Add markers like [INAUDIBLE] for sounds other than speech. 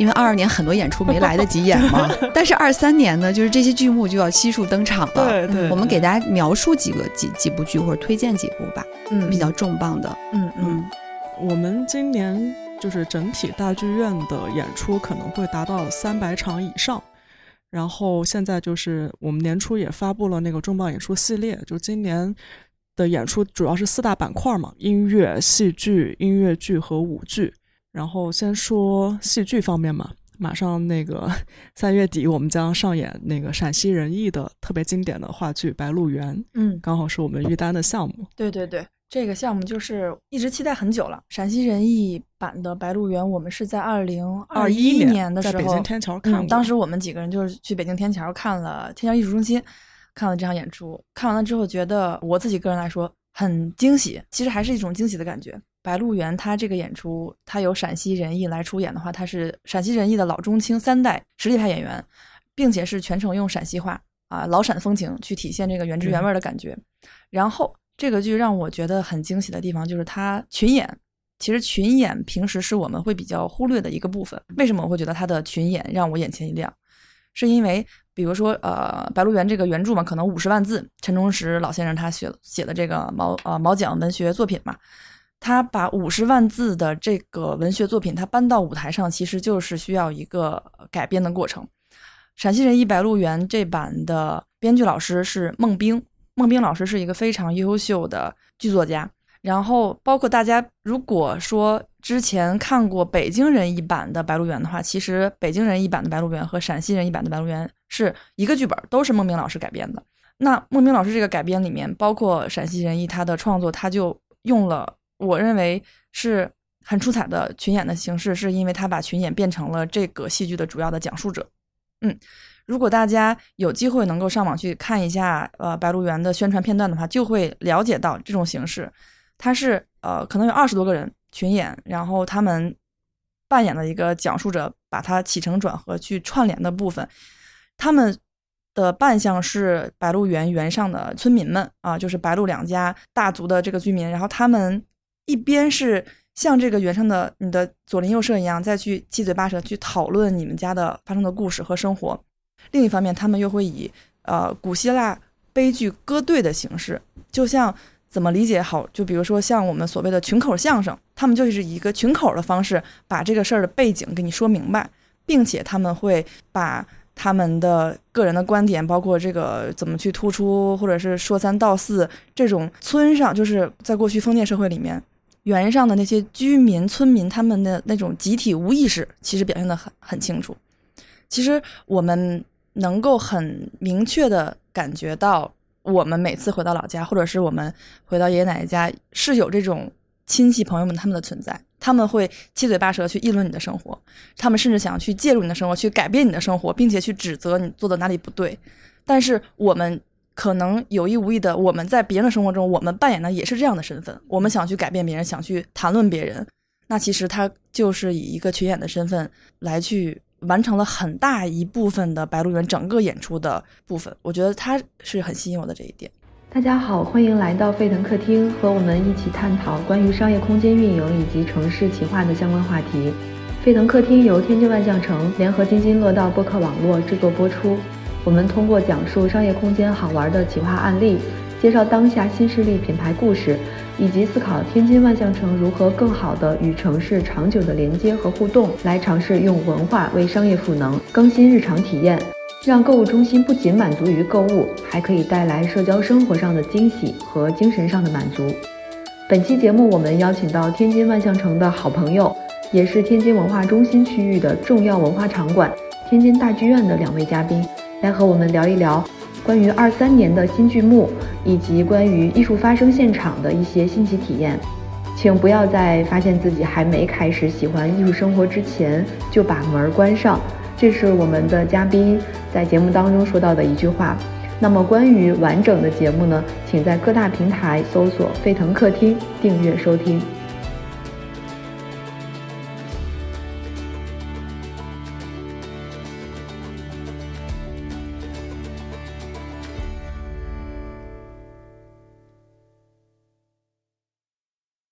因为二二年很多演出没来得及演嘛。[LAUGHS] 但是二三年呢，就是这些剧目就要悉数登场了。对对，我们给大家描述几个几几部剧或者推荐几部吧，嗯比较重磅的。嗯嗯，我们今年就是整体大剧院的演出可能会达到三百场以上。然后现在就是我们年初也发布了那个重磅演出系列，就今年的演出主要是四大板块嘛：音乐、戏剧、音乐剧和舞剧。然后先说戏剧方面嘛，马上那个 [LAUGHS] 三月底我们将上演那个陕西人艺的特别经典的话剧《白鹿原》，嗯，刚好是我们玉丹的项目。对对对，这个项目就是一直期待很久了。陕西人艺版的《白鹿原》，我们是在二零二一年的时候，在北京天桥看过、嗯。当时我们几个人就是去北京天桥看了天桥艺术中心看了这场演出，看完了之后觉得我自己个人来说很惊喜，其实还是一种惊喜的感觉。白鹿原它这个演出，它由陕西人艺来出演的话，它是陕西人艺的老中青三代实力派演员，并且是全程用陕西话啊老陕风情去体现这个原汁原味的感觉。然后这个剧让我觉得很惊喜的地方就是它群演，其实群演平时是我们会比较忽略的一个部分。为什么我会觉得它的群演让我眼前一亮？是因为比如说呃《白鹿原》这个原著嘛，可能五十万字，陈忠实老先生他写写的这个毛呃毛讲文学作品嘛。他把五十万字的这个文学作品，他搬到舞台上，其实就是需要一个改编的过程。陕西人艺《白鹿原》这版的编剧老师是孟冰，孟冰老师是一个非常优秀的剧作家。然后，包括大家如果说之前看过北京人艺版的《白鹿原》的话，其实北京人艺版的《白鹿原》和陕西人艺版的《白鹿原》是一个剧本，都是孟冰老师改编的。那孟冰老师这个改编里面，包括陕西人艺他的创作，他就用了。我认为是很出彩的群演的形式，是因为他把群演变成了这个戏剧的主要的讲述者。嗯，如果大家有机会能够上网去看一下呃《白鹿原》的宣传片段的话，就会了解到这种形式，它是呃可能有二十多个人群演，然后他们扮演了一个讲述者，把它起承转合去串联的部分，他们的扮相是白鹿原原上的村民们啊，就是白鹿两家大族的这个居民，然后他们。一边是像这个原生的你的左邻右舍一样，再去七嘴八舌去讨论你们家的发生的故事和生活；另一方面，他们又会以呃古希腊悲剧歌队的形式，就像怎么理解好？就比如说像我们所谓的群口相声，他们就是一个群口的方式把这个事儿的背景给你说明白，并且他们会把他们的个人的观点，包括这个怎么去突出，或者是说三道四这种村上，就是在过去封建社会里面。原上的那些居民、村民，他们的那种集体无意识，其实表现的很很清楚。其实我们能够很明确的感觉到，我们每次回到老家，或者是我们回到爷爷奶奶家，是有这种亲戚朋友们他们的存在。他们会七嘴八舌去议论你的生活，他们甚至想去介入你的生活，去改变你的生活，并且去指责你做的哪里不对。但是我们。可能有意无意的，我们在别人的生活中，我们扮演的也是这样的身份。我们想去改变别人，想去谈论别人，那其实他就是以一个群演的身份来去完成了很大一部分的《白鹿原》整个演出的部分。我觉得他是很吸引我的这一点。大家好，欢迎来到沸腾客厅，和我们一起探讨关于商业空间运营以及城市企划的相关话题。沸腾客厅由天津万象城联合津津乐道播客网络制作播出。我们通过讲述商业空间好玩的企划案例，介绍当下新势力品牌故事，以及思考天津万象城如何更好地与城市长久的连接和互动，来尝试用文化为商业赋能，更新日常体验，让购物中心不仅满足于购物，还可以带来社交生活上的惊喜和精神上的满足。本期节目，我们邀请到天津万象城的好朋友，也是天津文化中心区域的重要文化场馆——天津大剧院的两位嘉宾。来和我们聊一聊关于二三年的新剧目，以及关于艺术发生现场的一些新奇体验。请不要在发现自己还没开始喜欢艺术生活之前就把门关上。这是我们的嘉宾在节目当中说到的一句话。那么关于完整的节目呢，请在各大平台搜索“沸腾客厅”订阅收听。